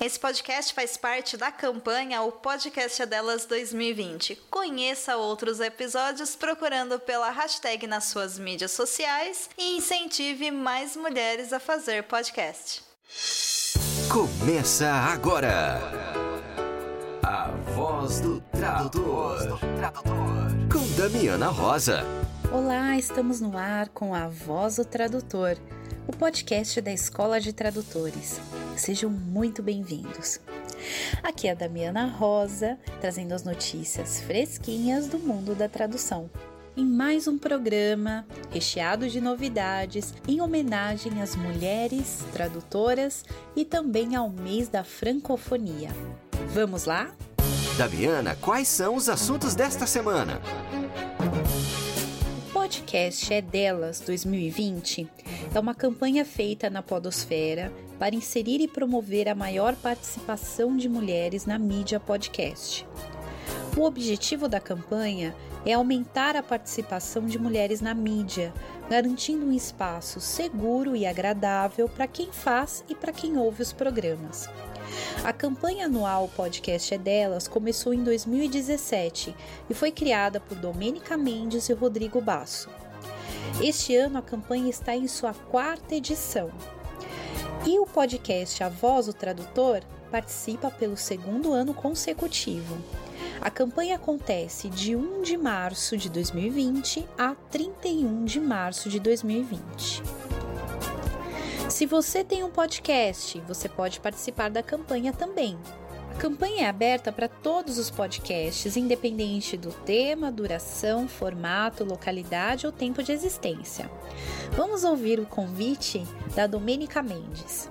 Esse podcast faz parte da campanha O Podcast é Delas 2020. Conheça outros episódios procurando pela hashtag nas suas mídias sociais e incentive mais mulheres a fazer podcast. Começa agora. A voz do tradutor. Com Damiana Rosa. Olá, estamos no ar com a Voz do Tradutor, o podcast da Escola de Tradutores. Sejam muito bem-vindos. Aqui é a Damiana Rosa, trazendo as notícias fresquinhas do mundo da tradução. Em mais um programa recheado de novidades em homenagem às mulheres tradutoras e também ao mês da francofonia. Vamos lá? Damiana, quais são os assuntos desta semana? Podcast É Delas 2020 é uma campanha feita na Podosfera para inserir e promover a maior participação de mulheres na mídia podcast. O objetivo da campanha é aumentar a participação de mulheres na mídia, garantindo um espaço seguro e agradável para quem faz e para quem ouve os programas. A campanha anual Podcast é Delas começou em 2017 e foi criada por Domênica Mendes e Rodrigo Basso. Este ano a campanha está em sua quarta edição. E o podcast A Voz do Tradutor participa pelo segundo ano consecutivo. A campanha acontece de 1 de março de 2020 a 31 de março de 2020. Se você tem um podcast, você pode participar da campanha também. A campanha é aberta para todos os podcasts, independente do tema, duração, formato, localidade ou tempo de existência. Vamos ouvir o convite da Domênica Mendes.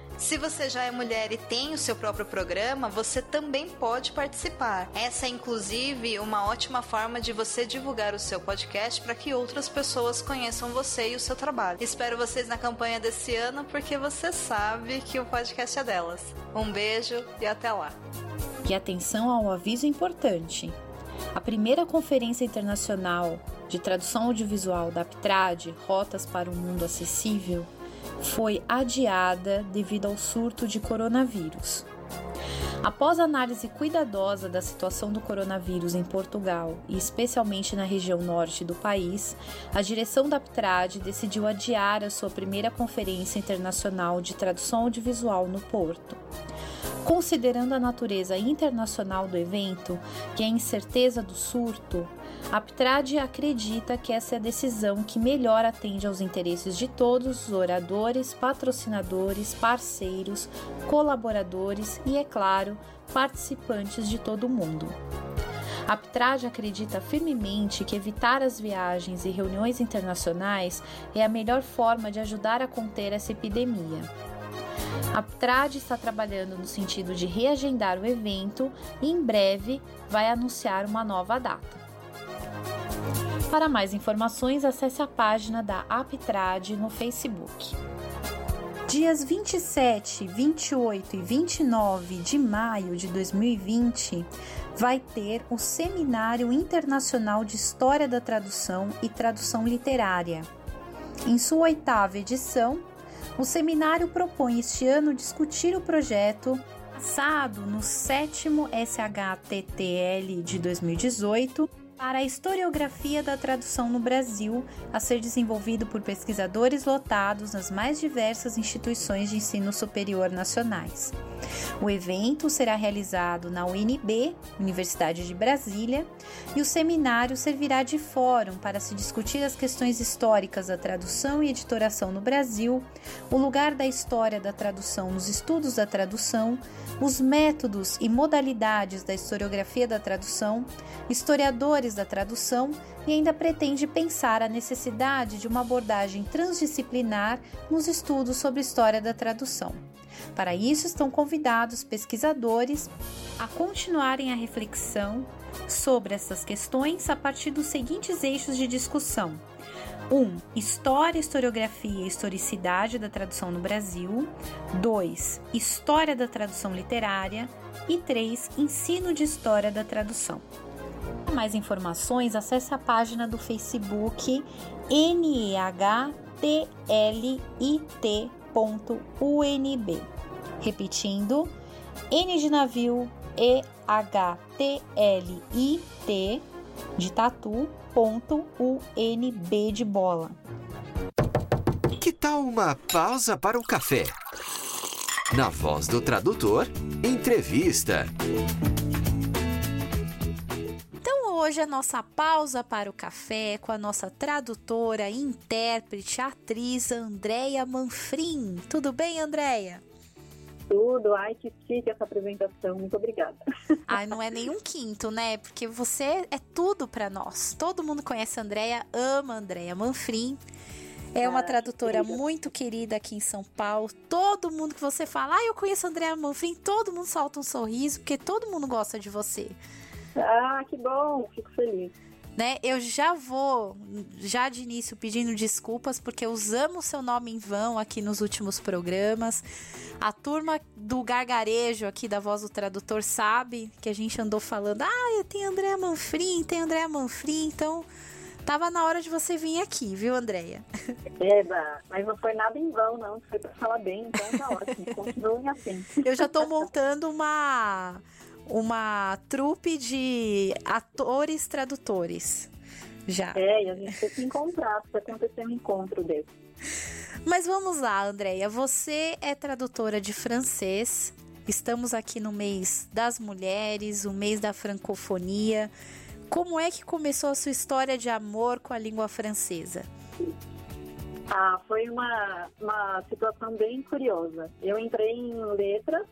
Se você já é mulher e tem o seu próprio programa, você também pode participar. Essa é inclusive uma ótima forma de você divulgar o seu podcast para que outras pessoas conheçam você e o seu trabalho. Espero vocês na campanha desse ano porque você sabe que o podcast é delas. Um beijo e até lá. E atenção ao aviso importante. A primeira Conferência Internacional de Tradução Audiovisual da Aptrad, Rotas para o Mundo Acessível, foi adiada devido ao surto de coronavírus. Após análise cuidadosa da situação do coronavírus em Portugal e especialmente na região norte do país, a direção da Aptrad decidiu adiar a sua primeira conferência internacional de tradução audiovisual no Porto. Considerando a natureza internacional do evento e a incerteza do surto, a Aptrad acredita que essa é a decisão que melhor atende aos interesses de todos os oradores, patrocinadores, parceiros, colaboradores e, é claro, participantes de todo o mundo. A Aptrad acredita firmemente que evitar as viagens e reuniões internacionais é a melhor forma de ajudar a conter essa epidemia. A Aptrad está trabalhando no sentido de reagendar o evento e em breve vai anunciar uma nova data. Para mais informações, acesse a página da Aptrad no Facebook. Dias 27, 28 e 29 de maio de 2020 vai ter o Seminário Internacional de História da Tradução e Tradução Literária. Em sua oitava edição, o seminário propõe este ano discutir o projeto passado no sétimo SHTTL de 2018 para a historiografia da tradução no Brasil, a ser desenvolvido por pesquisadores lotados nas mais diversas instituições de ensino superior nacionais. O evento será realizado na UNB, Universidade de Brasília, e o seminário servirá de fórum para se discutir as questões históricas da tradução e editoração no Brasil, o lugar da história da tradução nos estudos da tradução, os métodos e modalidades da historiografia da tradução, historiadores da tradução e ainda pretende pensar a necessidade de uma abordagem transdisciplinar nos estudos sobre história da tradução. Para isso, estão convidados pesquisadores a continuarem a reflexão sobre essas questões a partir dos seguintes eixos de discussão: 1. Um, história, historiografia e historicidade da tradução no Brasil. 2. História da tradução literária. E 3. Ensino de história da tradução. Mais informações, acesse a página do Facebook NEHTLIT.UNB. Repetindo, N de navio, E H T L I T de tatu.unb de bola. Que tal uma pausa para o café? Na voz do tradutor, entrevista. Hoje a nossa pausa para o café com a nossa tradutora, intérprete, atriz Andréia Manfrim. Tudo bem, Andréia? tudo. Ai, que chique essa apresentação. Muito obrigada. Ai, não é nenhum quinto, né? Porque você é tudo para nós. Todo mundo conhece a Andrea, ama a Andrea Manfrim. É uma ah, tradutora querida. muito querida aqui em São Paulo. Todo mundo que você fala, ah, eu conheço a Andrea Manfrim, todo mundo solta um sorriso, porque todo mundo gosta de você. Ah, que bom, fico feliz né? Eu já vou, já de início, pedindo desculpas, porque usamos seu nome em vão aqui nos últimos programas. A turma do gargarejo aqui da Voz do Tradutor sabe que a gente andou falando, ah, tem Andréa Manfrim, tem Andréa Manfrim, então tava na hora de você vir aqui, viu, Andréia? Eba, mas não foi nada em vão, não, foi pra falar bem, então tá ótimo, continuem assim. Eu já tô montando uma uma trupe de atores tradutores. Já. É, e a gente tem que encontrar, precisa acontecer um encontro desse. Mas vamos lá, Andréia. Você é tradutora de francês. Estamos aqui no mês das mulheres, o mês da francofonia. Como é que começou a sua história de amor com a língua francesa? Ah, foi uma, uma situação bem curiosa. Eu entrei em letras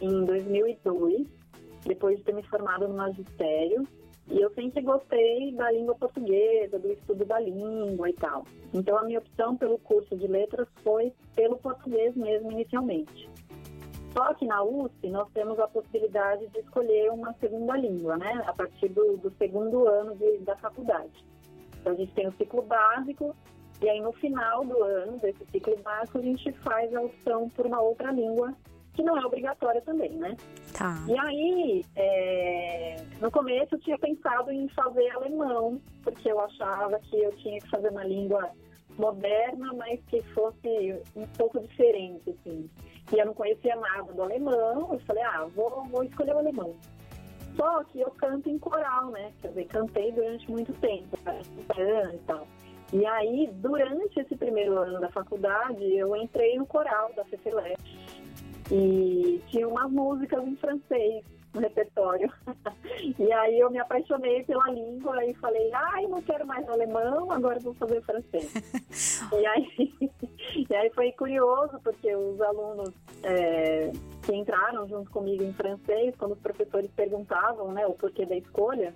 em 2002 depois de ter me formado no magistério. E eu sempre gostei da língua portuguesa, do estudo da língua e tal. Então a minha opção pelo curso de letras foi pelo português mesmo inicialmente. Só que na USP nós temos a possibilidade de escolher uma segunda língua, né? A partir do, do segundo ano de, da faculdade. Então a gente tem o ciclo básico e aí no final do ano desse ciclo básico a gente faz a opção por uma outra língua que não é obrigatória também, né? Tá. E aí, é, no começo eu tinha pensado em fazer alemão, porque eu achava que eu tinha que fazer uma língua moderna, mas que fosse um pouco diferente, assim. E eu não conhecia nada do alemão, eu falei, ah, vou, vou escolher o alemão. Só que eu canto em coral, né? Quer dizer, cantei durante muito tempo, e tal. E aí, durante esse primeiro ano da faculdade, eu entrei no coral da FEFELET e tinha umas músicas em francês no repertório. e aí eu me apaixonei pela língua e falei, ai, não quero mais alemão, agora vou fazer francês. e, aí, e aí foi curioso, porque os alunos é, que entraram junto comigo em francês, quando os professores perguntavam né, o porquê da escolha,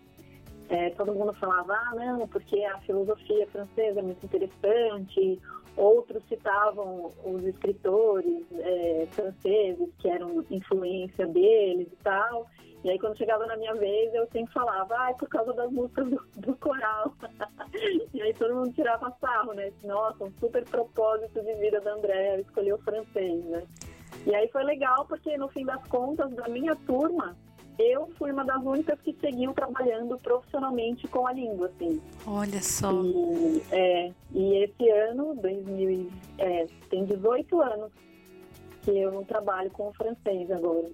é, todo mundo falava, ah, não, porque a filosofia francesa é muito interessante, Outros citavam os escritores é, franceses que eram influência deles e tal. E aí, quando chegava na minha vez, eu sempre falava, ah, é por causa das músicas do, do coral. e aí todo mundo tirava sarro, né? Nossa, um super propósito de vida da Andréa, escolheu francês, né? E aí foi legal porque, no fim das contas, da minha turma, eu fui uma das únicas que seguiu trabalhando profissionalmente com a língua, assim. Olha só. E, é, e esse ano, 2000, é, tem 18 anos que eu trabalho com o francês agora.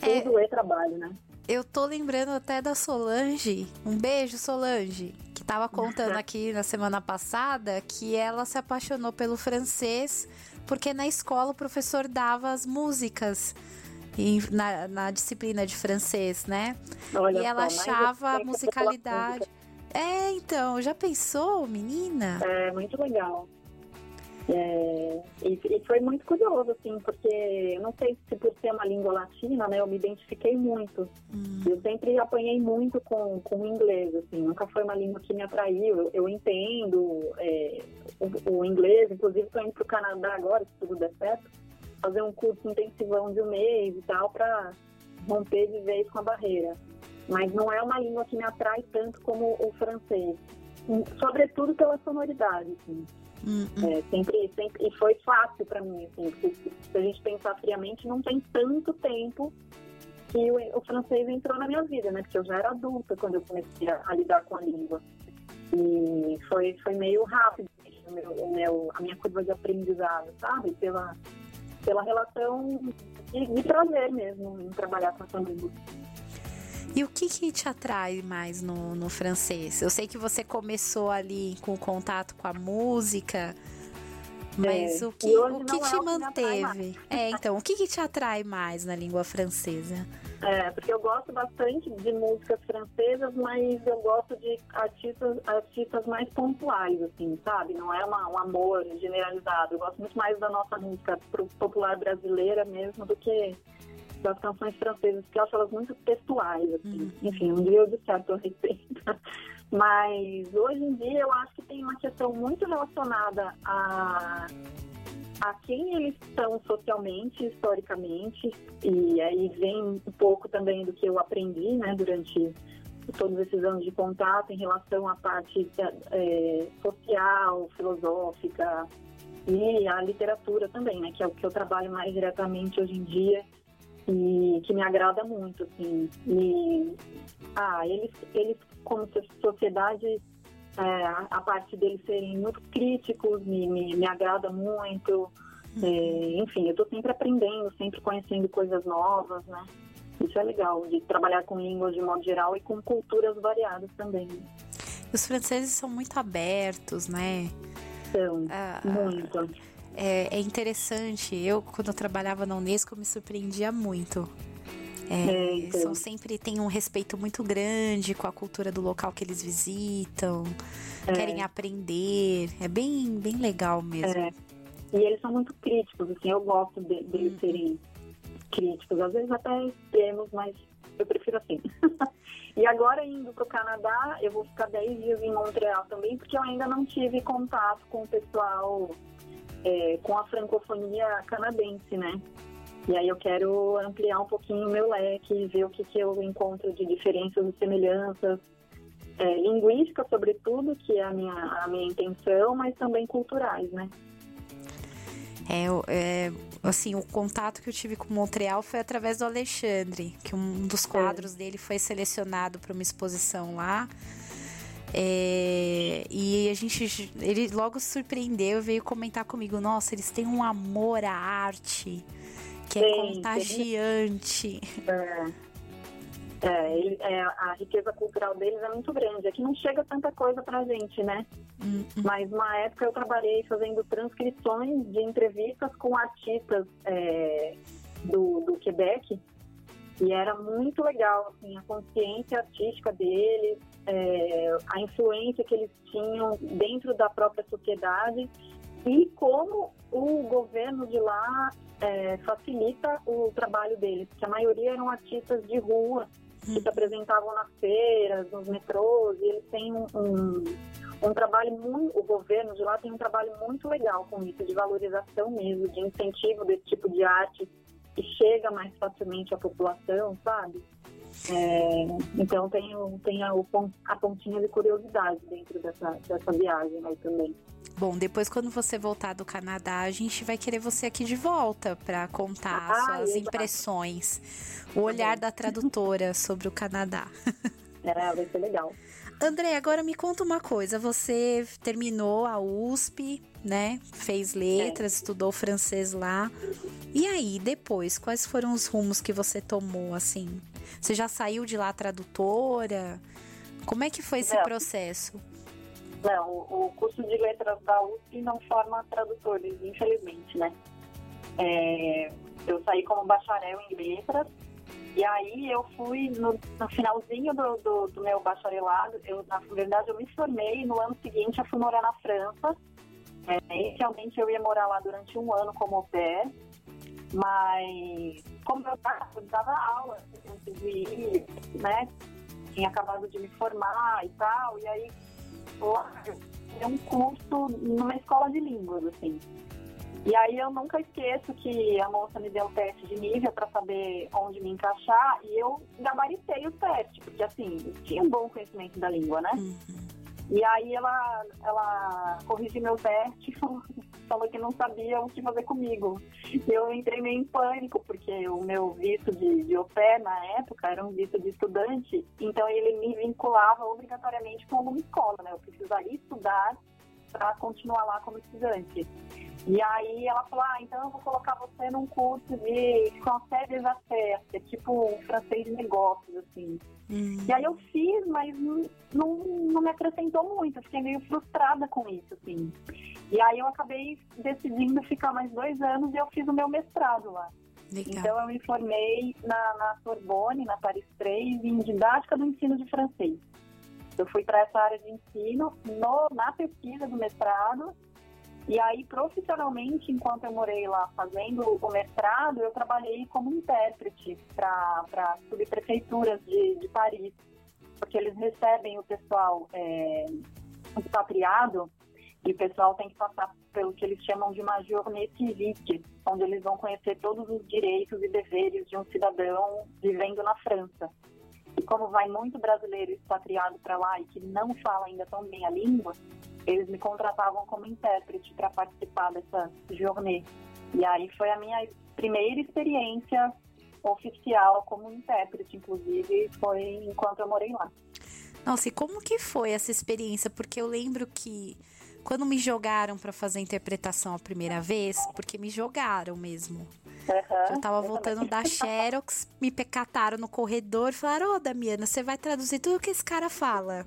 É, Tudo é trabalho, né? Eu tô lembrando até da Solange. Um beijo, Solange. Que tava contando aqui na semana passada que ela se apaixonou pelo francês porque na escola o professor dava as músicas na, na disciplina de francês, né? Olha e ela só, achava a musicalidade. É, então, já pensou, menina? É, muito legal. É, e, e, foi muito curioso, assim, porque eu não sei se por ser uma língua latina, né, eu me identifiquei muito. Hum. Eu sempre apanhei muito com, com o inglês, assim, nunca foi uma língua que me atraiu. Eu, eu entendo é, o, o, inglês, inclusive estou indo para o Canadá agora, se tudo der certo fazer um curso intensivão de um mês e tal para romper de vez com a barreira. Mas não é uma língua que me atrai tanto como o francês, sobretudo pela sonoridade. Assim. Uhum. É, sempre, sempre, e foi fácil para mim, assim, porque se a gente pensar friamente, não tem tanto tempo que o, o, francês entrou na minha vida, né? Porque eu já era adulta quando eu comecei a, a lidar com a língua. E foi, foi meio rápido o meu, o meu, a minha curva de aprendizado, sabe? Pela, pela relação de, de prazer mesmo em trabalhar com essa língua. E o que, que te atrai mais no, no francês? Eu sei que você começou ali com o contato com a música, mas é, o que, o que te é manteve? É, então, o que, que te atrai mais na língua francesa? É, porque eu gosto bastante de músicas francesas, mas eu gosto de artistas, artistas mais pontuais, assim, sabe? Não é uma, um amor generalizado. Eu gosto muito mais da nossa música popular brasileira mesmo do que das canções francesas, porque eu acho elas muito textuais, assim. Uhum. Enfim, um dia eu disserto a respeito. Mas hoje em dia eu acho que tem uma questão muito relacionada a a quem eles são socialmente, historicamente, e aí vem um pouco também do que eu aprendi, né, durante todos esses anos de contato em relação à parte é, social, filosófica e a literatura também, né, que é o que eu trabalho mais diretamente hoje em dia e que me agrada muito, assim. E, ah, eles, eles como sociedade é, a parte deles serem muito críticos me, me, me agrada muito. É, enfim, eu estou sempre aprendendo, sempre conhecendo coisas novas, né? Isso é legal, de trabalhar com línguas de modo geral e com culturas variadas também. Os franceses são muito abertos, né? São, ah, muito. É, é, interessante. Eu, quando eu trabalhava na Unesco, me surpreendia muito é. São sempre têm um respeito muito grande com a cultura do local que eles visitam, é. querem aprender. É bem, bem legal mesmo. É. E eles são muito críticos, assim, eu gosto de, deles uhum. serem críticos, às vezes até extremos, mas eu prefiro assim. e agora indo para o Canadá, eu vou ficar 10 dias em Montreal também, porque eu ainda não tive contato com o pessoal, é, com a francofonia canadense, né? E aí eu quero ampliar um pouquinho o meu leque, ver o que, que eu encontro de diferenças e semelhanças, é, linguísticas sobretudo, que é a minha, a minha intenção, mas também culturais, né? É, é, assim, o contato que eu tive com Montreal foi através do Alexandre, que um dos é. quadros é. dele foi selecionado para uma exposição lá. É, e a gente, ele logo surpreendeu, veio comentar comigo: Nossa, eles têm um amor à arte que é contagiante. É. É, é, a riqueza cultural deles é muito grande. Aqui não chega tanta coisa pra gente, né? Uhum. Mas uma época eu trabalhei fazendo transcrições de entrevistas com artistas é, do, do Quebec e era muito legal, assim, a consciência artística deles, é, a influência que eles tinham dentro da própria sociedade e como o governo de lá é, facilita o trabalho deles, porque a maioria eram artistas de rua que se apresentavam nas feiras, nos metrôs, e eles têm um, um, um, trabalho muito, o governo de lá tem um trabalho muito legal com isso, de valorização mesmo, de incentivo desse tipo de arte que chega mais facilmente à população, sabe? É, então tem, tem a, a pontinha de curiosidade dentro dessa, dessa viagem aí também. Bom, depois quando você voltar do Canadá, a gente vai querer você aqui de volta para contar ah, suas exato. impressões, o olhar da tradutora sobre o Canadá. É, vai ser legal. André, agora me conta uma coisa. Você terminou a USP, né? Fez letras, é. estudou francês lá. E aí, depois, quais foram os rumos que você tomou, assim? Você já saiu de lá tradutora? Como é que foi esse processo? Não, o curso de letras da USP não forma tradutores, infelizmente, né? É, eu saí como bacharel em letras e aí eu fui no, no finalzinho do, do, do, meu bacharelado, eu, na verdade eu me formei no ano seguinte eu fui morar na França. É, inicialmente eu ia morar lá durante um ano como pair, mas como eu dava aula antes de ir, né? Tinha acabado de me formar e tal, e aí é um curso numa escola de línguas, assim. E aí eu nunca esqueço que a moça me deu o teste de nível para saber onde me encaixar e eu gabaritei o teste, porque assim, tinha um bom conhecimento da língua, né? Uhum. E aí ela, ela corrigiu meu teste e falou que não sabia o que fazer comigo. Eu entrei meio em pânico, porque o meu visto de, de au pair na época era um visto de estudante, então ele me vinculava obrigatoriamente com uma escola, né? Eu precisaria estudar para continuar lá como estudante. E aí ela falou, ah, então eu vou colocar você num curso de français des affaires, que é tipo um francês de negócios, assim. Hum. E aí eu fiz, mas não, não, me acrescentou muito, eu fiquei meio frustrada com isso, assim. E aí eu acabei decidindo ficar mais dois anos e eu fiz o meu mestrado lá. Legal. Então eu me formei na, na Sorbonne, na Paris 3, em didática do ensino de francês. Eu fui para essa área de ensino no, na pesquisa do mestrado. E aí, profissionalmente, enquanto eu morei lá fazendo o mestrado, eu trabalhei como intérprete para subprefeituras de, de Paris, porque eles recebem o pessoal é, expatriado e o pessoal tem que passar pelo que eles chamam de uma journée civique, onde eles vão conhecer todos os direitos e deveres de um cidadão vivendo na França. Como vai muito brasileiro expatriado para lá e que não fala ainda tão bem a língua, eles me contratavam como intérprete para participar dessa journée. E aí foi a minha primeira experiência oficial como intérprete, inclusive, foi enquanto eu morei lá. Nossa, e como que foi essa experiência? Porque eu lembro que quando me jogaram para fazer a interpretação a primeira vez, porque me jogaram mesmo. Uhum, eu tava voltando da Xerox, me pecataram no corredor e falaram: Ô, oh, Damiana, você vai traduzir tudo que esse cara fala.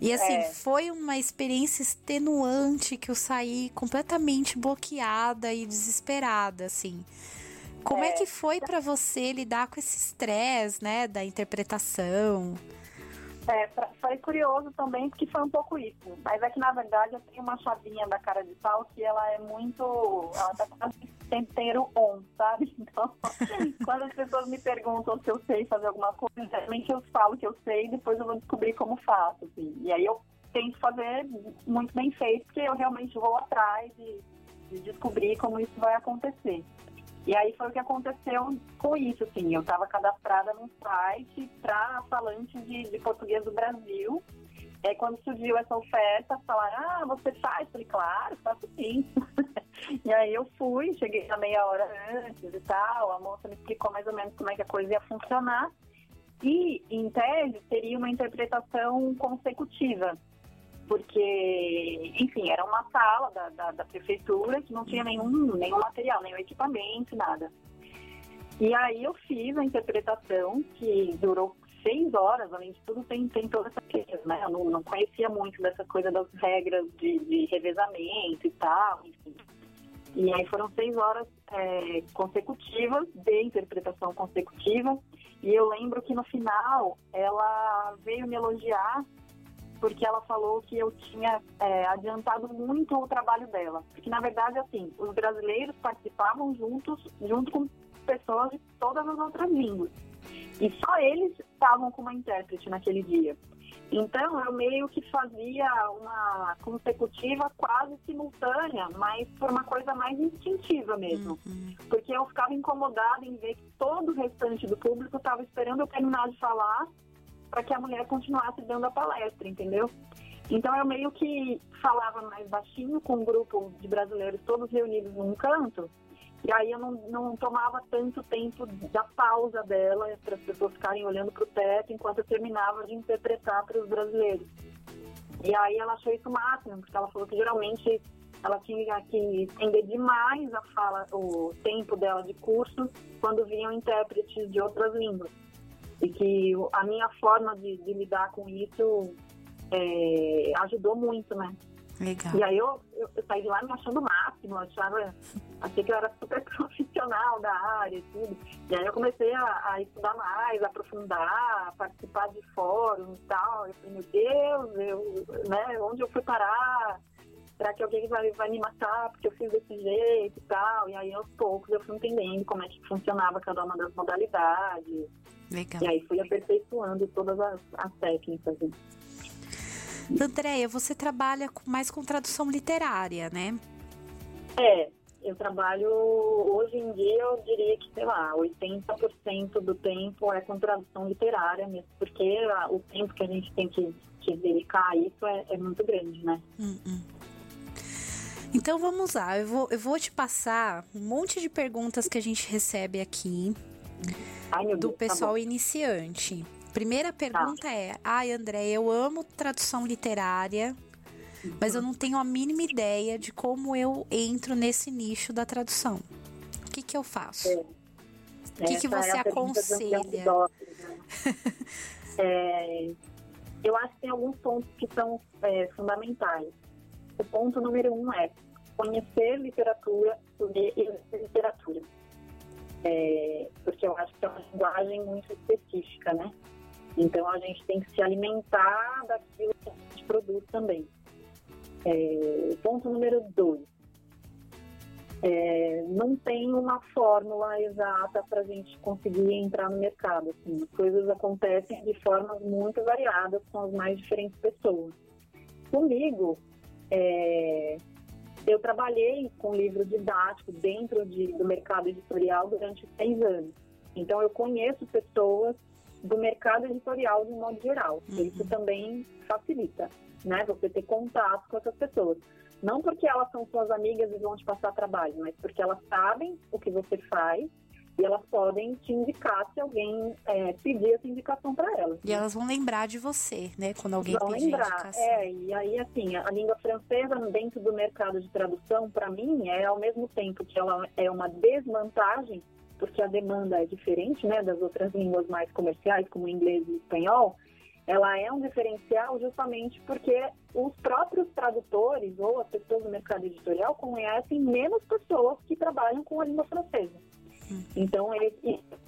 E assim, é. foi uma experiência extenuante que eu saí completamente bloqueada e desesperada, assim. Como é, é que foi para você lidar com esse estresse, né, da interpretação? É, foi curioso também, porque foi um pouco isso. Mas é que, na verdade, eu tenho uma chavinha da cara de pau que ela é muito. Ela tá quase tempero on, sabe? Então, quando as pessoas me perguntam se eu sei fazer alguma coisa, geralmente eu falo que eu sei e depois eu vou descobrir como faço, assim. E aí eu tento fazer muito bem feito, porque eu realmente vou atrás de, de descobrir como isso vai acontecer. E aí foi o que aconteceu com isso, assim, eu estava cadastrada num site para falantes de, de, português do Brasil. E aí quando surgiu essa oferta, falaram, ah, você faz? Falei, claro, faço sim. e aí eu fui, cheguei a meia hora antes e tal, a moça me explicou mais ou menos como é que a coisa ia funcionar. E, em tese, teria uma interpretação consecutiva porque, enfim, era uma sala da, da, da, prefeitura que não tinha nenhum, nenhum material, nenhum equipamento, nada. E aí eu fiz a interpretação, que durou seis horas, além de tudo tem, tem toda essa questão, né? Eu não, não conhecia muito dessa coisa das regras de, de revezamento e tal, enfim. E aí foram seis horas é, consecutivas, de interpretação consecutiva, e eu lembro que no final ela veio me elogiar porque ela falou que eu tinha é, adiantado muito o trabalho dela. Porque, na verdade, assim, os brasileiros participavam juntos, junto com pessoas de todas as outras línguas. E só eles estavam com uma intérprete naquele dia. Então, eu meio que fazia uma consecutiva quase simultânea, mas por uma coisa mais instintiva mesmo. Uhum. Porque eu ficava incomodada em ver que todo o restante do público estava esperando eu terminar de falar para que a mulher continuasse dando a palestra, entendeu? Então eu meio que falava mais baixinho com um grupo de brasileiros todos reunidos num canto, e aí eu não, não tomava tanto tempo da pausa dela para as pessoas ficarem olhando para o teto enquanto eu terminava de interpretar para os brasileiros. E aí ela achou isso máximo, porque ela falou que geralmente ela tinha que entender demais a fala, o tempo dela de curso quando vinham intérpretes de outras línguas e que a minha forma de, de lidar com isso é, ajudou muito, né? Legal. E aí eu, eu, eu, saí de lá me achando o máximo, achava, achei que eu era super profissional da área e tudo. E aí eu comecei a, a estudar mais, a aprofundar, a participar de fóruns e tal. Eu falei, meu Deus, eu, né, onde eu fui parar? Será que alguém vai, vai me matar porque eu fiz desse jeito e tal? E aí aos poucos eu fui entendendo como é que funcionava cada uma das modalidades. Legal. E aí fui aperfeiçoando todas as, as técnicas. Andréia, você trabalha mais com tradução literária, né? É, eu trabalho, hoje em dia, eu diria que, sei lá, 80% do tempo é com tradução literária mesmo, porque o tempo que a gente tem que, que dedicar a isso é, é muito grande, né? Hum, hum. Então vamos lá, eu vou, eu vou te passar um monte de perguntas que a gente recebe aqui Ai, do Deus, tá pessoal tá iniciante. Primeira pergunta tá. é: Ai, André, eu amo tradução literária, mas eu não tenho a mínima ideia de como eu entro nesse nicho da tradução. O que, que eu faço? É. O que, que você é aconselha? é, eu acho que tem alguns pontos que são é, fundamentais. O ponto número um é conhecer literatura, ler literatura. É, porque eu acho que é uma linguagem muito específica, né? Então a gente tem que se alimentar daquilo que a gente produz também. É, ponto número dois. É, não tem uma fórmula exata para a gente conseguir entrar no mercado. Assim, as coisas acontecem de formas muito variadas com as mais diferentes pessoas. Comigo, é, eu trabalhei com livro didático dentro de, do mercado editorial durante seis anos. Então, eu conheço pessoas do mercado editorial de um modo geral. Uhum. Isso também facilita, né? Você ter contato com essas pessoas. Não porque elas são suas amigas e vão te passar trabalho, mas porque elas sabem o que você faz e elas podem te indicar se alguém é, pedir essa indicação para elas. E elas vão lembrar de você, né? Quando alguém vão pedir lembrar, indicação. É, e aí assim, a língua francesa dentro do mercado de tradução, para mim, é ao mesmo tempo que ela é uma desvantagem, porque a demanda é diferente né, das outras línguas mais comerciais, como inglês e espanhol, ela é um diferencial justamente porque os próprios tradutores ou as pessoas do mercado editorial conhecem menos pessoas que trabalham com a língua francesa. Hum. Então, eles,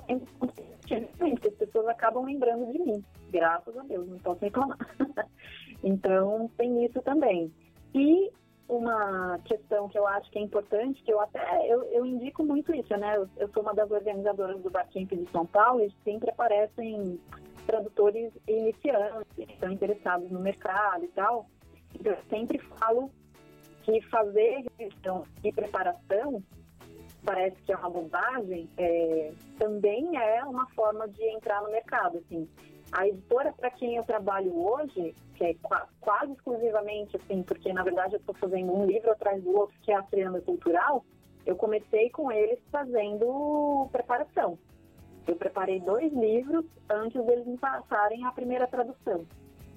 as pessoas acabam lembrando de mim, graças a Deus, não posso reclamar. então, tem isso também. E uma questão que eu acho que é importante, que eu até eu, eu indico muito isso, né? Eu, eu, sou uma das organizadoras do Barcamp de São Paulo e sempre aparecem tradutores iniciantes, que estão interessados no mercado e tal. Então, eu sempre falo que fazer revisão e preparação parece que é uma bobagem, é, também é uma forma de entrar no mercado, assim. A editora para quem eu trabalho hoje, que é quase exclusivamente assim, porque na verdade eu estou fazendo um livro atrás do outro, que é a Triângulo Cultural, eu comecei com eles fazendo preparação. Eu preparei dois livros antes deles me passarem a primeira tradução.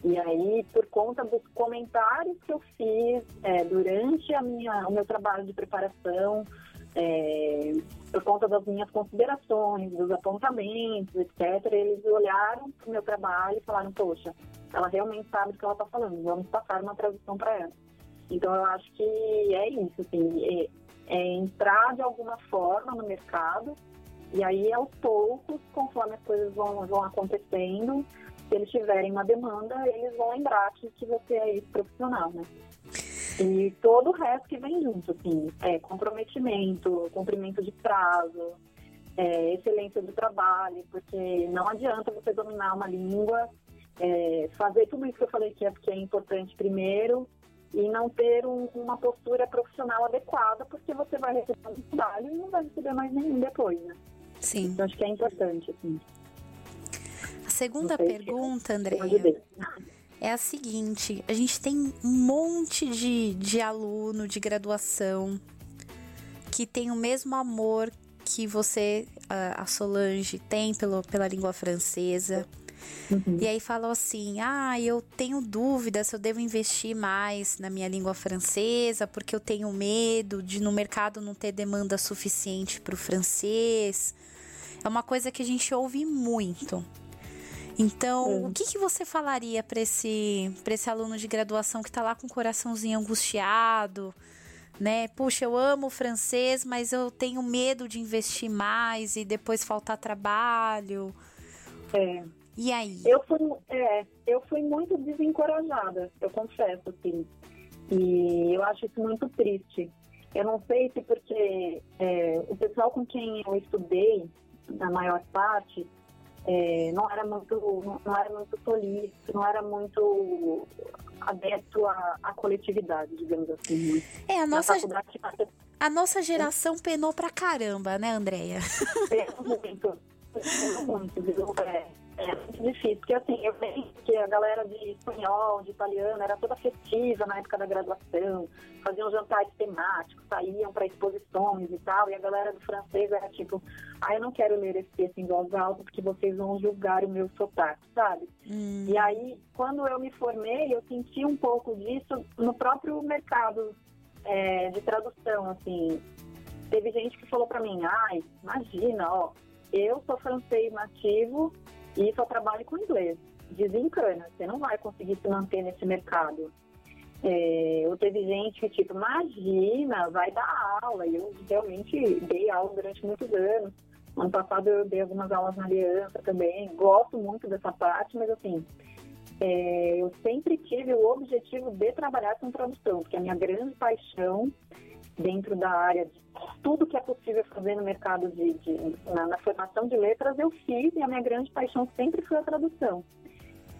E aí, por conta dos comentários que eu fiz é, durante a minha, o meu trabalho de preparação, é, por conta das minhas considerações, dos apontamentos, etc., eles olharam para o meu trabalho e falaram, poxa, ela realmente sabe do que ela está falando, vamos passar uma tradução para ela. Então, eu acho que é isso, assim, é, é entrar de alguma forma no mercado e aí, aos poucos, conforme as coisas vão, vão acontecendo, se eles tiverem uma demanda, eles vão lembrar que, que você é esse profissional, né? E todo o resto que vem junto, assim, é comprometimento, cumprimento de prazo, é, excelência do trabalho, porque não adianta você dominar uma língua, é, fazer tudo isso que eu falei que é porque é importante primeiro e não ter um, uma postura profissional adequada, porque você vai receber um trabalho e não vai receber mais nenhum depois, né? Sim. Então acho que é importante, assim. A segunda pergunta, Andréia, é a seguinte: a gente tem um monte de, de aluno de graduação que tem o mesmo amor que você, a Solange, tem pelo, pela língua francesa. Uhum. E aí falam assim: ah, eu tenho dúvida se eu devo investir mais na minha língua francesa, porque eu tenho medo de no mercado não ter demanda suficiente para o francês. É uma coisa que a gente ouve muito. Então, o que, que você falaria para esse, esse aluno de graduação que está lá com o coraçãozinho angustiado, né? Puxa, eu amo francês, mas eu tenho medo de investir mais e depois faltar trabalho. É. E aí? Eu fui, é, eu fui muito desencorajada, eu confesso, assim. E eu acho isso muito triste. Eu não sei se porque é, o pessoal com quem eu estudei, na maior parte, é, não era muito não era muito solícito, não era muito adepto à, à coletividade, digamos assim. É, a nossa... A nossa geração penou pra caramba, né, Andréia? Peno muito. Peno muito, viu? É, é muito difícil, porque assim, eu lembro que a galera de espanhol, de italiano, era toda festiva na época da graduação, faziam jantares temáticos, saíam para exposições e tal, e a galera do francês era tipo, ah, eu não quero ler esse texto em voz alta porque vocês vão julgar o meu sotaque, sabe? Hum. E aí, quando eu me formei, eu senti um pouco disso no próprio mercado é, de tradução, assim. Teve gente que falou para mim, ai, imagina, ó, eu sou francês nativo e só trabalho com inglês. Desencana, você não vai conseguir se manter nesse mercado. É, ou teve gente que, tipo, imagina, vai dar aula. E eu realmente dei aula durante muitos anos. Ano passado eu dei algumas aulas na Aliança também. Gosto muito dessa parte, mas assim, é, eu sempre tive o objetivo de trabalhar com tradução, porque a minha grande paixão dentro da área de tudo que é possível fazer no mercado de, de na, na, formação de letras eu fiz e a minha grande paixão sempre foi a tradução.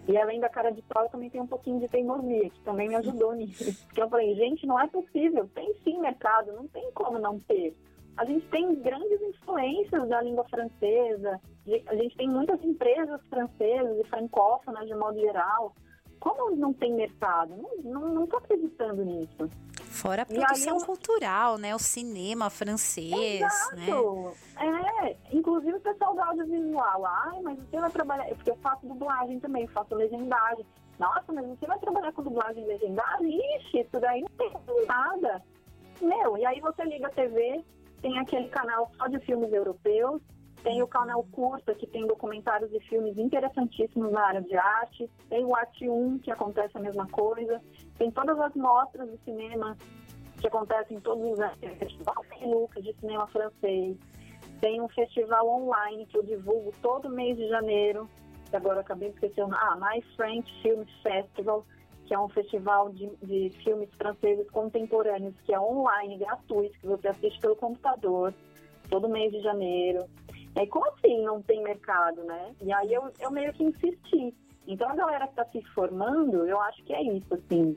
E além da cara de pau, eu também tenho um pouquinho de teimosia, que também me ajudou nisso. Porque eu falei, gente, não é possível, tem sim mercado, não tem como não ter. A gente tem grandes influências da língua francesa, a gente tem muitas empresas francesas e francófonas de modo geral. Como não tem mercado? Não estou acreditando nisso. Fora a produção eu... cultural, né? O cinema francês, Exato. né? É, inclusive o pessoal do audiovisual. Ai, mas você vai trabalhar... Porque eu faço dublagem também, faço legendagem. Nossa, mas você vai trabalhar com dublagem e legendagem? Ixi, isso daí não tem nada. Meu, e aí você liga a TV, tem aquele canal só de filmes europeus, tem o canal Curta, que tem documentários e filmes interessantíssimos na área de arte. Tem o Arte 1, que acontece a mesma coisa. Tem todas as mostras de cinema que acontecem em todos os anos. Festival Lucas de cinema francês. Tem um festival online que eu divulgo todo mês de janeiro. Que agora acabei de Ah, My French Film Festival, que é um festival de, de filmes franceses contemporâneos, que é online, gratuito, que você assiste pelo computador, todo mês de janeiro. E como assim não tem mercado, né? E aí eu, eu meio que insisti. Então a galera que está se formando, eu acho que é isso, assim.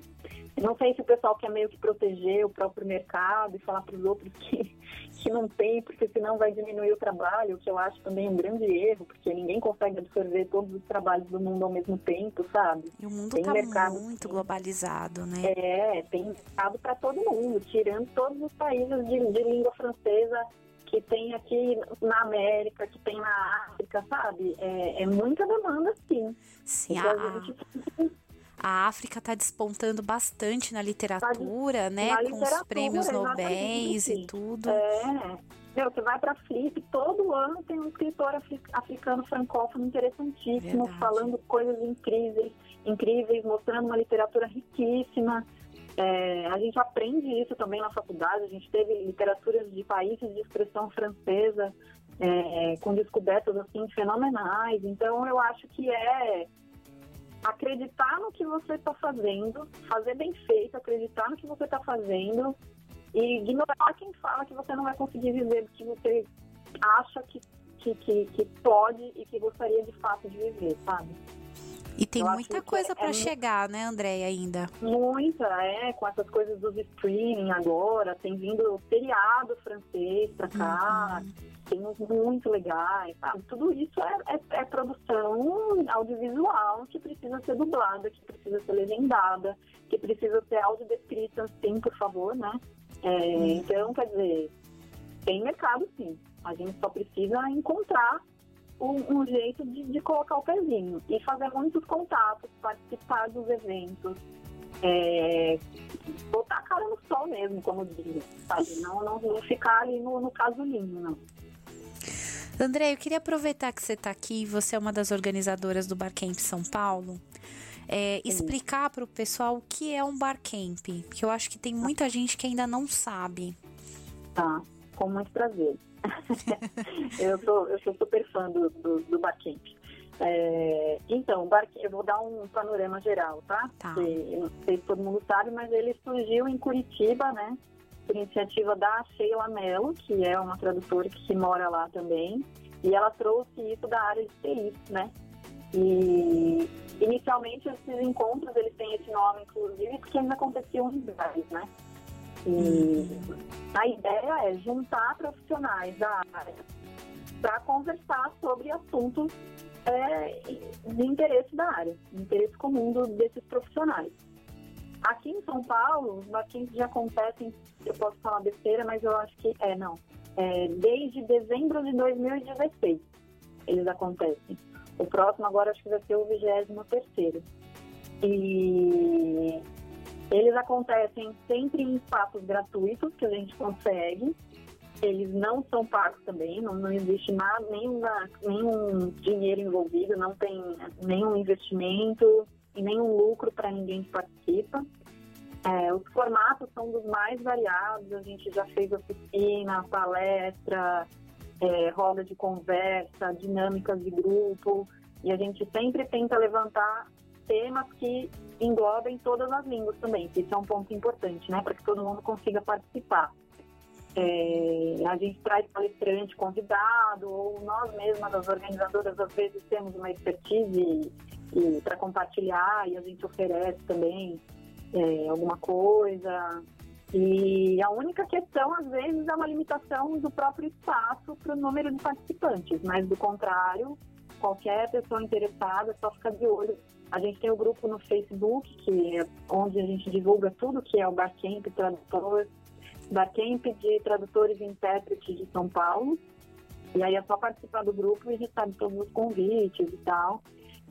não sei se o pessoal quer meio que proteger o próprio mercado e falar para os outros que, que não tem, porque senão vai diminuir o trabalho, o que eu acho também um grande erro, porque ninguém consegue absorver todos os trabalhos do mundo ao mesmo tempo, sabe? E o mundo está mercado muito globalizado, né? É, tem mercado para todo mundo, tirando todos os países de, de língua francesa que tem aqui na América, que tem na África, sabe? É, é muita demanda, sim. Sim, a, a, gente... a, África está despontando bastante na literatura, né? Na com literatura, os prêmios Nobel e tudo. É. Meu, você vai para a Flip, todo ano tem um escritor africano francófono interessantíssimo, Verdade. falando coisas incríveis, incríveis, mostrando uma literatura riquíssima. É, a gente aprende isso também na faculdade, a gente teve literaturas de países de expressão francesa é, com descobertas assim fenomenais. Então eu acho que é acreditar no que você está fazendo, fazer bem feito, acreditar no que você está fazendo e ignorar quem fala que você não vai conseguir viver do que você acha que, que, que, que pode e que gostaria de fato de viver, sabe? E tem eu muita coisa para é chegar, né, André, ainda? Muita, é, com essas coisas dos streaming agora, tem vindo seriado francês pra cá, uhum. tem uns muito legais, sabe? Tudo isso é, é, é, produção audiovisual que precisa ser dublada, que precisa ser legendada, que precisa ser audiodescrita, sim, por favor, né? É, uhum. Então, quer dizer, tem mercado sim. A gente só precisa encontrar um, um jeito de, de, colocar o pezinho e fazer muitos contatos, participar dos eventos, é, botar a cara no sol mesmo, como diz, sabe? Não, não, não ficar ali no, no casulinho, não. André, eu queria aproveitar que você está aqui, você é uma das organizadoras do Barcamp São Paulo, é, explicar para o pessoal o que é um Barcamp, que eu acho que tem muita gente que ainda não sabe. Tá, com muito prazer. eu, sou, eu sou super fã do, do, do Barcamp. É, então, eu vou dar um panorama geral, tá? tá. Que, eu não sei se todo mundo sabe, mas ele surgiu em Curitiba, né? Por iniciativa da Sheila Mello, que é uma tradutora que mora lá também. E ela trouxe isso da área de TI, né? E inicialmente esses encontros, eles têm esse nome, inclusive, porque eles aconteciam em lugares, né? E a ideia é juntar profissionais da área para conversar sobre assuntos é, de interesse da área, de interesse comum do, desses profissionais. Aqui em São Paulo, os barquinhos já acontecem, eu posso falar besteira, mas eu acho que é, não. É, desde dezembro de 2016 eles acontecem. O próximo agora acho que vai ser o 23 terceiro. E eles acontecem sempre em espaços gratuitos que a gente consegue. Eles não são pagos também, não, não existe nada, nenhuma, nenhum dinheiro envolvido, não tem nenhum investimento e nenhum lucro para ninguém que participa. É, os formatos são dos mais variados, a gente já fez oficina, palestra, é, roda de conversa, dinâmicas de grupo, e a gente sempre tenta levantar temas que englobem todas as línguas também, que isso é um ponto importante, né, para que todo mundo consiga participar. É, a gente traz palestrante convidado, ou nós mesmas, as organizadoras, às vezes temos uma expertise para compartilhar e a gente oferece também é, alguma coisa. E a única questão, às vezes, é uma limitação do próprio espaço para o número de participantes, mas do contrário, qualquer pessoa interessada só fica de olho. A gente tem o um grupo no Facebook, que é onde a gente divulga tudo que é o Barcamp Tradutor, Barcamp de Tradutores e Intérpretes de São Paulo. E aí é só participar do grupo e recebe todos os convites e tal.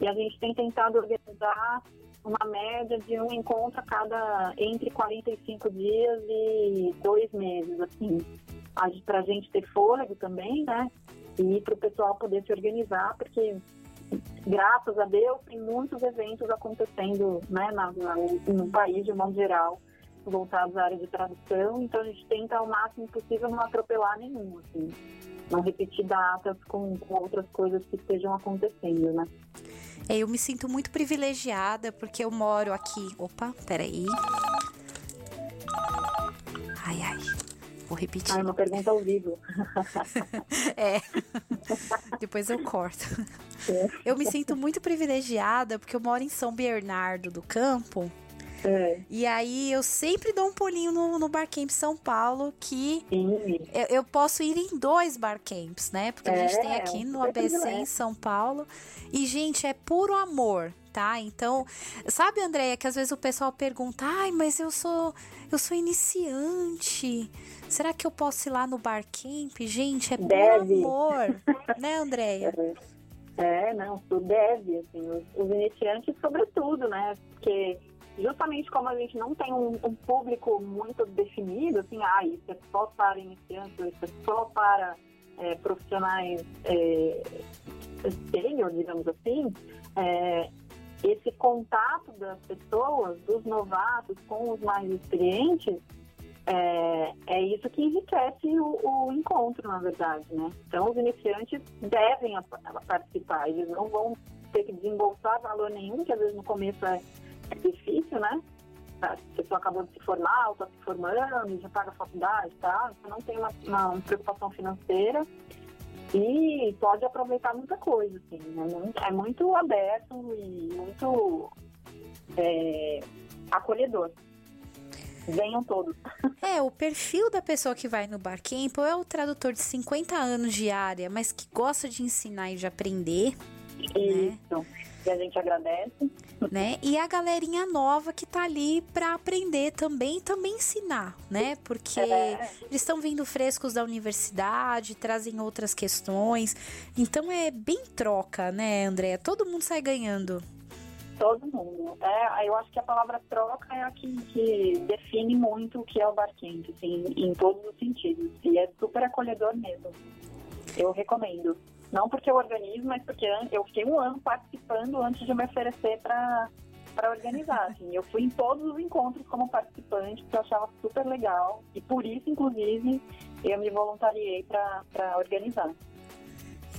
E a gente tem tentado organizar uma média de um encontro a cada entre 45 dias e dois meses, assim, para a gente ter fôlego também, né? E para o pessoal poder se organizar, porque graças a Deus tem muitos eventos acontecendo, né, na, na, no país de modo geral, voltados à área de tradução, então a gente tenta ao máximo possível não atropelar nenhum, assim, não repetir datas com, com outras coisas que estejam acontecendo, né? É, eu me sinto muito privilegiada porque eu moro aqui. Opa, peraí. Ai, ai. Vou repetir. Ah, uma pergunta ao vivo. é. Depois eu corto. É. Eu me sinto muito privilegiada porque eu moro em São Bernardo do Campo. É. E aí eu sempre dou um pulinho no, no Barcamp São Paulo, que eu, eu, posso ir em dois Barcamps, né? Porque é, a gente tem aqui no ABC em São Paulo. E, gente, é puro amor, tá? Então, sabe, Andréia, que às vezes o pessoal pergunta: ai, mas eu sou, eu sou iniciante. Será que eu posso ir lá no Barcamp? Gente, é deve. amor, né, Andréia? É, não, tu deve, assim, os, os iniciantes, sobretudo, né? Porque justamente como a gente não tem um, um público muito definido, assim, ah, isso é só para iniciantes, isso é só para é, profissionais é, sênior, digamos assim, é, esse contato das pessoas, dos novatos com os mais experientes, é, é isso que enriquece o, o, encontro, na verdade, né? Então, os iniciantes devem a, a participar, eles não vão ter que desembolsar valor nenhum, que às vezes no começo é é difícil, né? A pessoa acabou de se formar, ou está se formando, já paga a faculdade, tá? Então não tem uma, uma, preocupação financeira e pode aproveitar muita coisa, assim. Né? É muito aberto e muito é, acolhedor. Venham todos. É, o perfil da pessoa que vai no Barcamp é o tradutor de 50 anos de área, mas que gosta de ensinar e de aprender. Né? Isso. Né? E a gente agradece. Né? E a galerinha nova que tá ali para aprender também, também ensinar, né? Porque é. eles estão vindo frescos da universidade, trazem outras questões. Então é bem troca, né, André? Todo mundo sai ganhando. Todo mundo. É, eu acho que a palavra troca é a que, que define muito o que é o barquinho, assim, em todos os sentidos. E é super acolhedor mesmo. Eu recomendo. Não porque eu organizo, mas porque eu fiquei um ano participando antes de me oferecer para para organizar. Assim. Eu fui em todos os encontros como participante, que eu achava super legal. E por isso, inclusive, eu me voluntariei para organizar.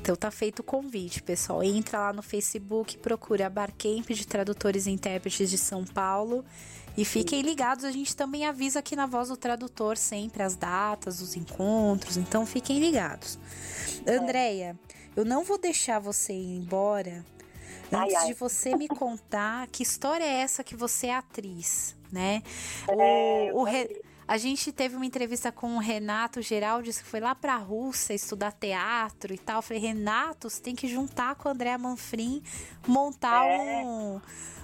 Então tá feito o convite, pessoal. Entra lá no Facebook, procura a Barcamp de Tradutores e Intérpretes de São Paulo. E fiquem ligados, a gente também avisa aqui na voz do tradutor sempre as datas, os encontros, então fiquem ligados. É. Andréia, eu não vou deixar você ir embora antes ai, ai. de você me contar que história é essa que você é atriz, né? É, o, o re... A gente teve uma entrevista com o Renato Geraldes, que foi lá pra Rússia estudar teatro e tal. Eu falei, Renato, você tem que juntar com o André Manfrim, montar é. um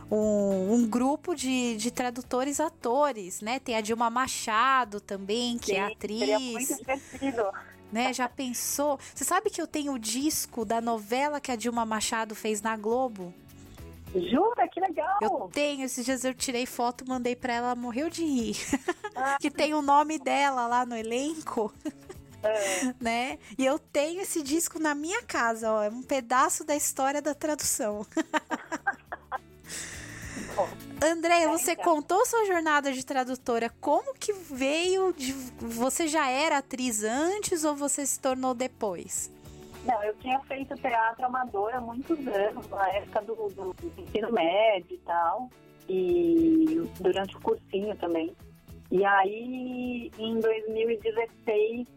um, um grupo de, de tradutores atores, né? Tem a Dilma Machado também, que é Sim, é atriz. Seria muito divertido. Né, já pensou? Você sabe que eu tenho o disco da novela que a Dilma Machado fez na Globo? Jura? Que legal! Eu tenho, esses dias eu tirei foto, mandei pra ela, morreu de rir. Ah. que tem o nome dela lá no elenco. É. né? E eu tenho esse disco na minha casa, ó, é um pedaço da história da tradução. Andréia, você então. contou sua jornada de tradutora. Como que veio de. Você já era atriz antes ou você se tornou depois? Não, eu tinha feito teatro amador há muitos anos, na época do, do, ensino médio e tal. E durante o cursinho também. E aí, em 2016,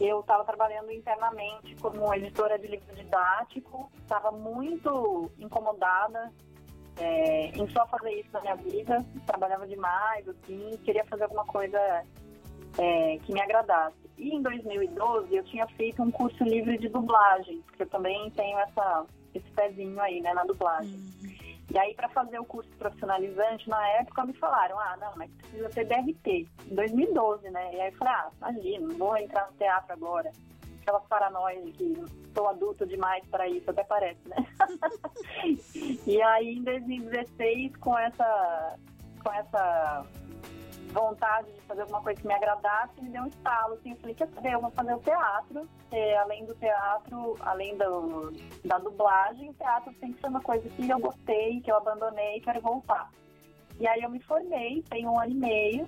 eu estava trabalhando internamente como editora de livro didático, estava muito incomodada é, em só fazer isso na minha vida, trabalhava demais, assim, queria fazer alguma coisa é, que me agradasse. E em 2012 eu tinha feito um curso livre de dublagem, porque eu também tenho essa, esse pezinho aí, né, na dublagem. Uhum. E aí, para fazer o curso profissionalizante, na época me falaram: ah, não, mas precisa ter DRT. Em 2012, né? E aí eu falei: ah, imagina, não vou entrar no teatro agora aquelas paranoias que sou adulto demais para isso, até parece, né? e aí em 2016, com essa, com essa vontade de fazer alguma coisa que me agradasse, me deu um estalo, assim, eu falei, quer saber, eu vou fazer o teatro, além do teatro, além do, da dublagem, o teatro tem que ser uma coisa que eu gostei, que eu abandonei e quero voltar. E aí eu me formei, tem um ano e meio,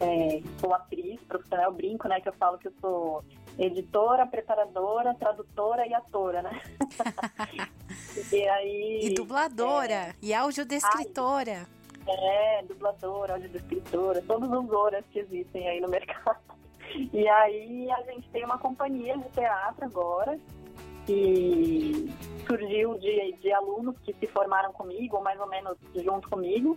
é, sou atriz profissional, brinco, né, que eu falo que eu sou editora, preparadora, tradutora e atora, né? e aí... E dubladora, é... e audiodescritora. É, dubladora, audiodescritora, todos os horas que existem aí no mercado. E aí a gente tem uma companhia de teatro agora, que surgiu de, de alunos que se formaram comigo, ou mais ou menos junto comigo,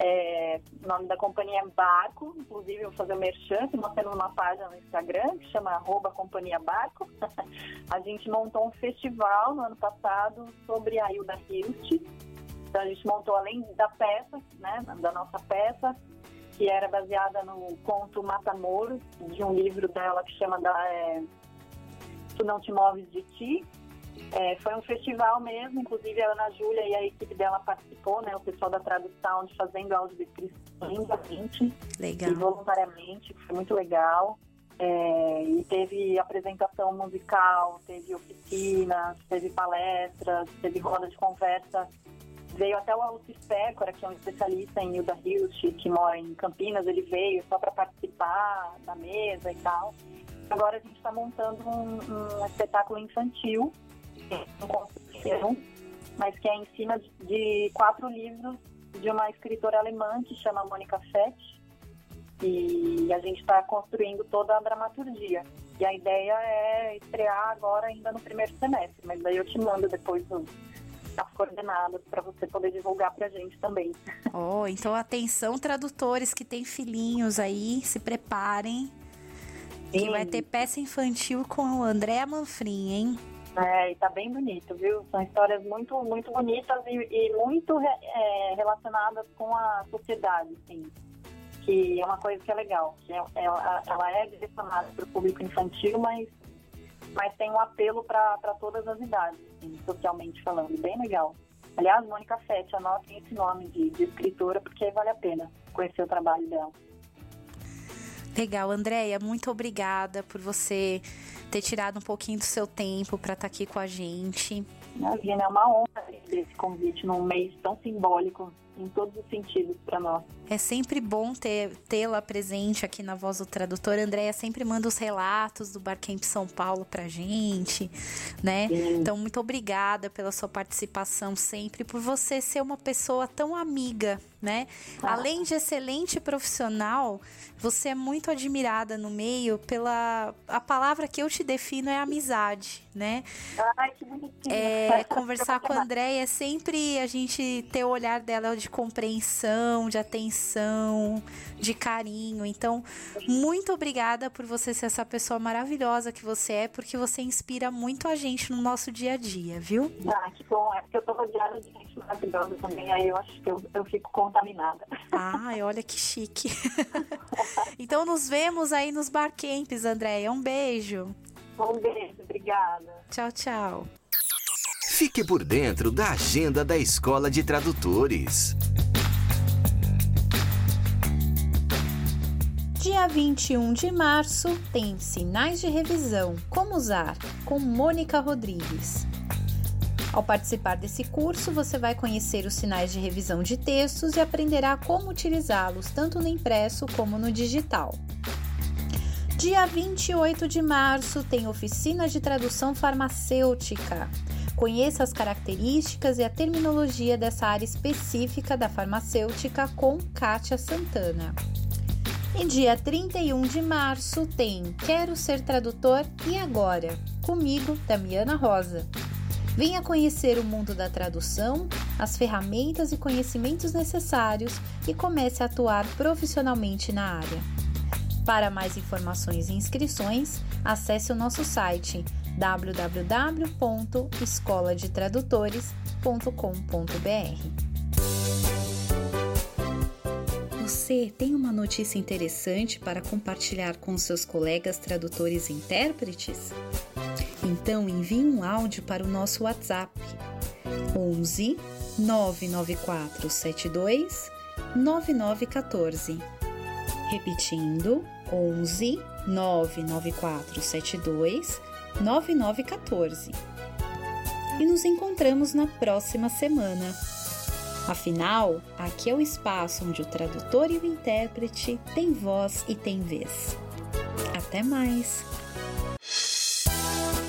é, o nome da companhia é Barco, inclusive eu vou fazer o merchan, que nós temos uma página no Instagram que chama arroba Companhia Barco. a gente montou um festival no ano passado sobre a Hilda Hilst. Então a gente montou além da peça, né, da nossa peça, que era baseada no conto Matamoros, de um livro dela que chama da, é, Tu Não Te Moves de Ti, é, foi um festival mesmo, inclusive a Ana Júlia e a equipe dela participou, né? O pessoal da tradução de fazendo audiodescrição lindamente legal. e voluntariamente, foi muito legal. É, e teve apresentação musical, teve oficina, teve palestras, teve roda de conversa. Veio até o Alci Spécora, que é um especialista em Hilda Hilst, que mora em Campinas, ele veio só para participar da mesa e tal. Agora a gente está montando um, um espetáculo infantil construção, mas que é em cima de quatro livros de uma escritora alemã que chama Mônica Fett. E a gente está construindo toda a dramaturgia. E a ideia é estrear agora ainda no primeiro semestre, mas daí eu te mando depois as coordenadas para você poder divulgar para a gente também. Oh, então atenção tradutores que têm filhinhos aí, se preparem. Sim. Que vai ter peça infantil com o André Manfrim, hein? É, e tá bem bonito, viu? São histórias muito, muito bonitas e, e muito é, relacionadas com a sociedade, assim. Que é uma coisa que é legal. Que é, é, ela é direcionada para o público infantil, mas, mas tem um apelo para todas as idades, assim, socialmente falando. Bem legal. Aliás, Mônica Fett, anotem esse nome de, de escritora, porque vale a pena conhecer o trabalho dela. Legal, Andréia, muito obrigada por você ter tirado um pouquinho do seu tempo para estar tá aqui com a gente. Imagina, é uma honra esse convite num mês tão simbólico em todos os sentidos para nós. É sempre bom tê-la presente aqui na Voz do Tradutor. Andréia sempre manda os relatos do Barcamp São Paulo pra gente, né? Sim. Então, muito obrigada pela sua participação sempre, por você ser uma pessoa tão amiga, né? Ah. Além de excelente profissional, você é muito admirada no meio pela a palavra que eu te defino é amizade, né? Ai, que bonitinho. É, conversar com a Andréia é sempre a gente ter o olhar dela de de compreensão, de atenção, de carinho. Então, muito obrigada por você ser essa pessoa maravilhosa que você é, porque você inspira muito a gente no nosso dia a dia, viu? Ah, que bom. É porque eu tô rodeada de maravilhosa também, aí eu acho que eu, eu fico contaminada. Ai, olha que chique. então, nos vemos aí nos barcamps, Andréia. Um beijo. Um beijo, obrigada. Tchau, tchau. Fique por dentro da agenda da Escola de Tradutores. Dia 21 de março tem Sinais de Revisão Como Usar com Mônica Rodrigues. Ao participar desse curso, você vai conhecer os sinais de revisão de textos e aprenderá como utilizá-los tanto no impresso como no digital. Dia 28 de março tem oficina de tradução farmacêutica. Conheça as características e a terminologia dessa área específica da farmacêutica com Kátia Santana. E dia 31 de março tem Quero Ser Tradutor e Agora, comigo, Damiana Rosa. Venha conhecer o mundo da tradução, as ferramentas e conhecimentos necessários e comece a atuar profissionalmente na área. Para mais informações e inscrições, acesse o nosso site www.escoladetradutores.com.br. Você tem uma notícia interessante para compartilhar com seus colegas tradutores e intérpretes? Então envie um áudio para o nosso WhatsApp 11 994 72 9914. Repetindo, 11 994 72 9914. E nos encontramos na próxima semana. Afinal, aqui é o espaço onde o tradutor e o intérprete têm voz e têm vez. Até mais!